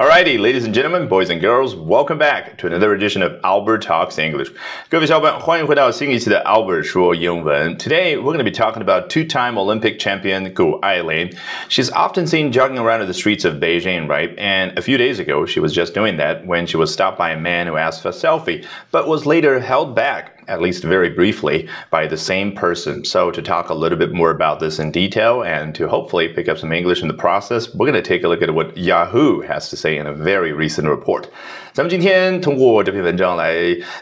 Alrighty, ladies and gentlemen, boys and girls, welcome back to another edition of Albert Talks English. 各位小伙伴，欢迎回到新一期的 Albert 说英文。Today, we're going to be talking about two-time Olympic champion Gu Ailin. She's often seen jogging around the streets of Beijing, right? And a few days ago, she was just doing that when she was stopped by a man who asked for a selfie, but was later held back at least very briefly, by the same person. So, to talk a little bit more about this in detail and to hopefully pick up some English in the process, we're going to take a look at what Yahoo has to say in a very recent report. 咱们今天通过这篇文章来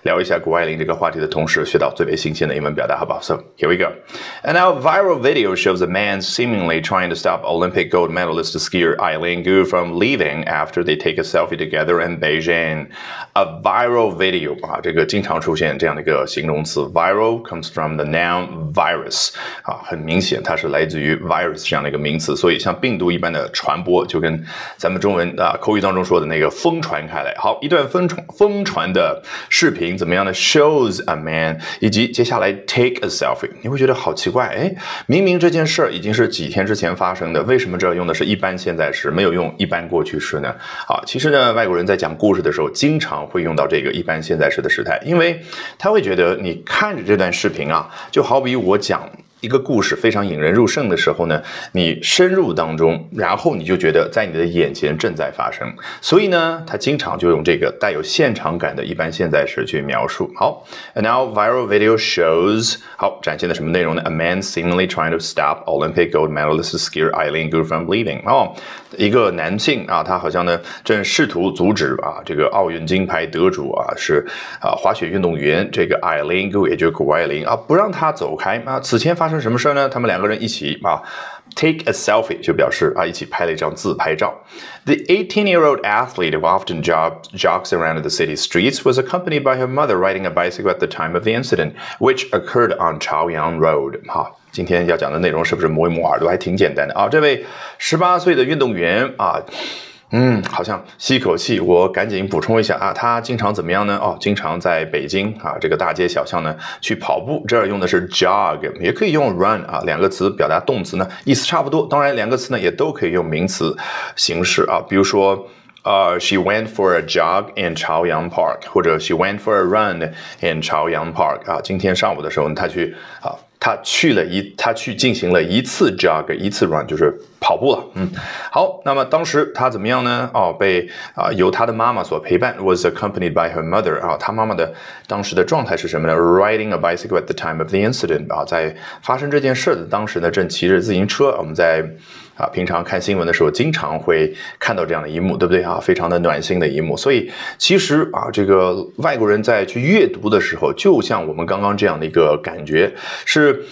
聊一下谷爱凌这个话题的同时，学到最为新鲜的英文表达，好不好？So here we go. And now viral video shows a man seemingly trying to stop Olympic gold medalist skier Eileen Gu from leaving after they take a selfie together in Beijing. A viral video 啊，这个经常出现这样的一个 形容词，viral comes from the noun virus 啊，很明显它是来自于 virus 这样的一个名词，所以像病毒一般的传播，就跟咱们中文啊口语当中说的那个疯传开来。好。一段疯传疯传的视频怎么样呢？Shows a man，以及接下来 take a selfie，你会觉得好奇怪，哎，明明这件事儿已经是几天之前发生的，为什么这用的是一般现在时，没有用一般过去式呢？啊，其实呢，外国人在讲故事的时候，经常会用到这个一般现在时的时态，因为他会觉得你看着这段视频啊，就好比我讲。一个故事非常引人入胜的时候呢，你深入当中，然后你就觉得在你的眼前正在发生，所以呢，他经常就用这个带有现场感的一般现在时去描述。好，Now viral video shows，好，展现的什么内容呢？A man seemingly trying to stop Olympic gold medalist skier Eileen Gu from leaving。哦，一个男性啊，他好像呢正试图阻止啊这个奥运金牌得主啊是啊滑雪运动员这个 Eileen Gu，也就是谷爱凌啊，不让他走开啊。此前发发生什么事呢？他们两个人一起啊，take a selfie 就表示啊，一起拍了一张自拍照。The 18-year-old athlete who often jog, jogs around the city streets was accompanied by her mother riding a bicycle at the time of the incident, which occurred on Chaoyang Road. 哈，今天要讲的内容是不是摸一摸耳朵还挺简单的啊？这位十八岁的运动员啊。 嗯，好像吸一口气，我赶紧补充一下啊，他经常怎么样呢？哦，经常在北京啊这个大街小巷呢去跑步，这儿用的是 jog，也可以用 run 啊，两个词表达动词呢意思差不多。当然，两个词呢也都可以用名词形式啊，比如说，呃，she went for a jog in Chaoyang Park，或者 she went for a run in Chaoyang Park 啊，今天上午的时候他去啊。他去了一，他去进行了一次 jog，一次 run，就是跑步了。嗯，好，那么当时他怎么样呢？哦，被啊由他的妈妈所陪伴，was accompanied by her mother。啊，他妈妈的当时的状态是什么呢？Riding a bicycle at the time of the incident。啊，在发生这件事的当时呢，正骑着自行车。我们在。啊，平常看新闻的时候，经常会看到这样的一幕，对不对啊？非常的暖心的一幕。所以，其实啊，这个外国人在去阅读的时候，就像我们刚刚这样的一个感觉是。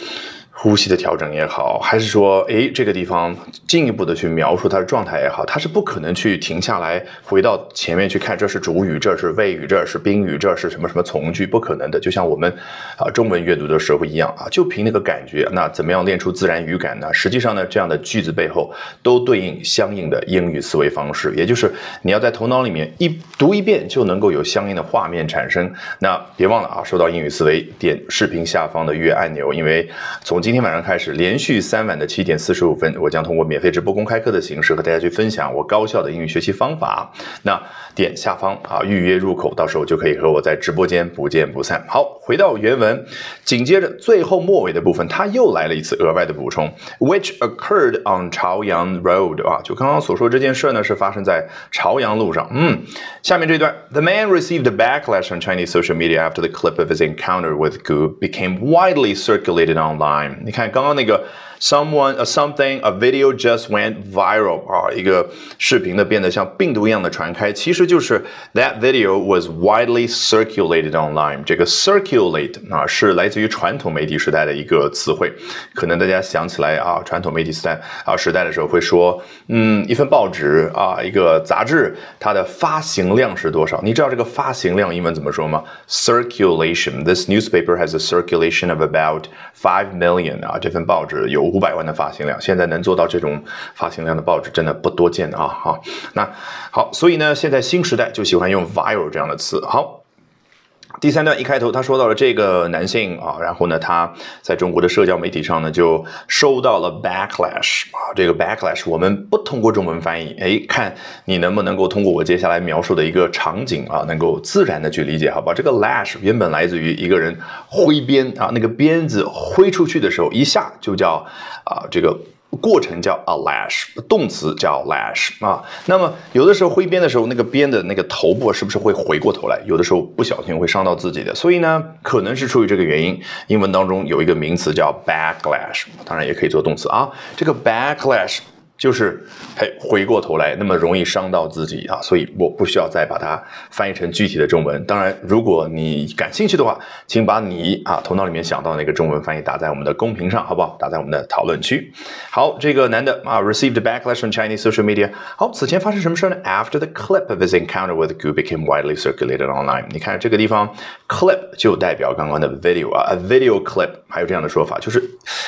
呼吸的调整也好，还是说，哎，这个地方进一步的去描述它的状态也好，它是不可能去停下来，回到前面去看，这是主语，这是谓语，这是宾语，这是什么什么从句，不可能的。就像我们啊中文阅读的时候一样啊，就凭那个感觉，那怎么样练出自然语感呢？实际上呢，这样的句子背后都对应相应的英语思维方式，也就是你要在头脑里面一读一遍，就能够有相应的画面产生。那别忘了啊，说到英语思维，点视频下方的阅按钮，因为从今天晚上开始，连续三晚的七点四十五分，我将通过免费直播公开课的形式和大家去分享我高效的英语学习方法。那点下方啊，预约入口，到时候就可以和我在直播间不见不散。好，回到原文，紧接着最后末尾的部分，他又来了一次额外的补充，which occurred on Chaoyang Road 啊，就刚刚所说这件事呢，是发生在朝阳路上。嗯，下面这段，The man received a backlash on Chinese social media after the clip of his encounter with Gu became widely circulated online. 你看刚刚那个。Someone, a something, a video just went viral 啊，一个视频呢变得像病毒一样的传开，其实就是 that video was widely circulated online。这个 circulate 啊是来自于传统媒体时代的一个词汇，可能大家想起来啊，传统媒体时代啊时代的时候会说，嗯，一份报纸啊，一个杂志，它的发行量是多少？你知道这个发行量英文怎么说吗？Circulation. This newspaper has a circulation of about five million 啊，这份报纸有。 五百万的发行量，现在能做到这种发行量的报纸真的不多见啊！哈，那好，所以呢，现在新时代就喜欢用 viral 这样的词。好。第三段一开头，他说到了这个男性啊，然后呢，他在中国的社交媒体上呢，就收到了 backlash 啊，这个 backlash 我们不通过中文翻译，哎，看你能不能够通过我接下来描述的一个场景啊，能够自然的去理解，好吧？这个 lash 原本来自于一个人挥鞭啊，那个鞭子挥出去的时候，一下就叫啊这个。过程叫 a lash，动词叫 lash 啊。那么有的时候挥鞭的时候，那个鞭的那个头部是不是会回过头来？有的时候不小心会伤到自己的。所以呢，可能是出于这个原因，英文当中有一个名词叫 backlash，当然也可以做动词啊。这个 backlash。就是嘿，回过头来那么容易伤到自己啊，所以我不需要再把它翻译成具体的中文。当然，如果你感兴趣的话，请把你啊头脑里面想到那个中文翻译打在我们的公屏上，好不好？打在我们的讨论区。好，这个男的啊，received backlash from Chinese social media。好，此前发生什么事呢？After the clip of his encounter with Gu became widely circulated online。你看这个地方，clip 就代表刚刚的 video 啊，a video clip，还有这样的说法，就是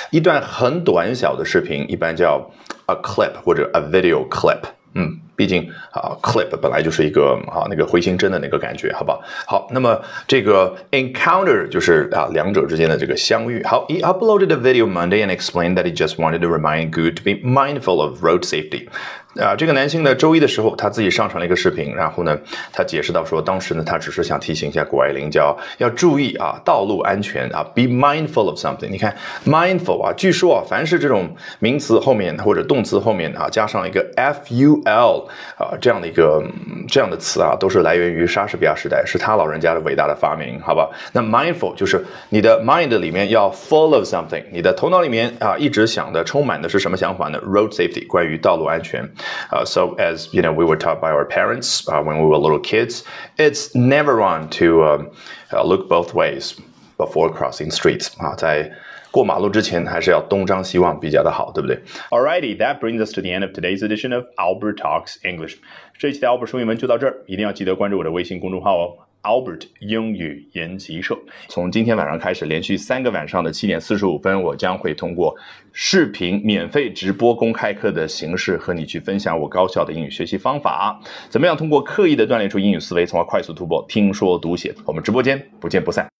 一段很短小的视频，一般叫。a clip 或者 a video clip，嗯， 毕竟啊，clip 本来就是一个啊那个回形针的那个感觉，好不好？好，那么这个 encounter 就是啊两者之间的这个相遇。好，he uploaded a video Monday and explained that he just wanted to remind Good to be mindful of road safety. 啊，这个男性呢，周一的时候他自己上传了一个视频，然后呢，他解释到说，当时呢，他只是想提醒一下谷爱凌，叫要注意啊，道路安全啊，be mindful of something。你看，mindful 啊，据说啊，凡是这种名词后面或者动词后面啊，加上一个 f u l 啊这样的一个这样的词啊，都是来源于莎士比亚时代，是他老人家的伟大的发明，好吧？那 mindful 就是你的 mind 里面要 full of something，你的头脑里面啊一直想的充满的是什么想法呢？road safety，关于道路安全。Uh, so as you know, we were taught by our parents uh, when we were little kids, it's never wrong to um, uh, look both ways before crossing streets 啊，在 过马路之前还是要东张西望比较的好，对不对？Alrighty, that brings us to the end of today's edition of Albert Talks English。这一期的 Albert 说英文就到这儿，一定要记得关注我的微信公众号哦。Albert 英语研习社，从今天晚上开始，连续三个晚上的七点四十五分，我将会通过视频免费直播公开课的形式，和你去分享我高效的英语学习方法。怎么样通过刻意的锻炼出英语思维，从而快速突破听说读写？我们直播间不见不散。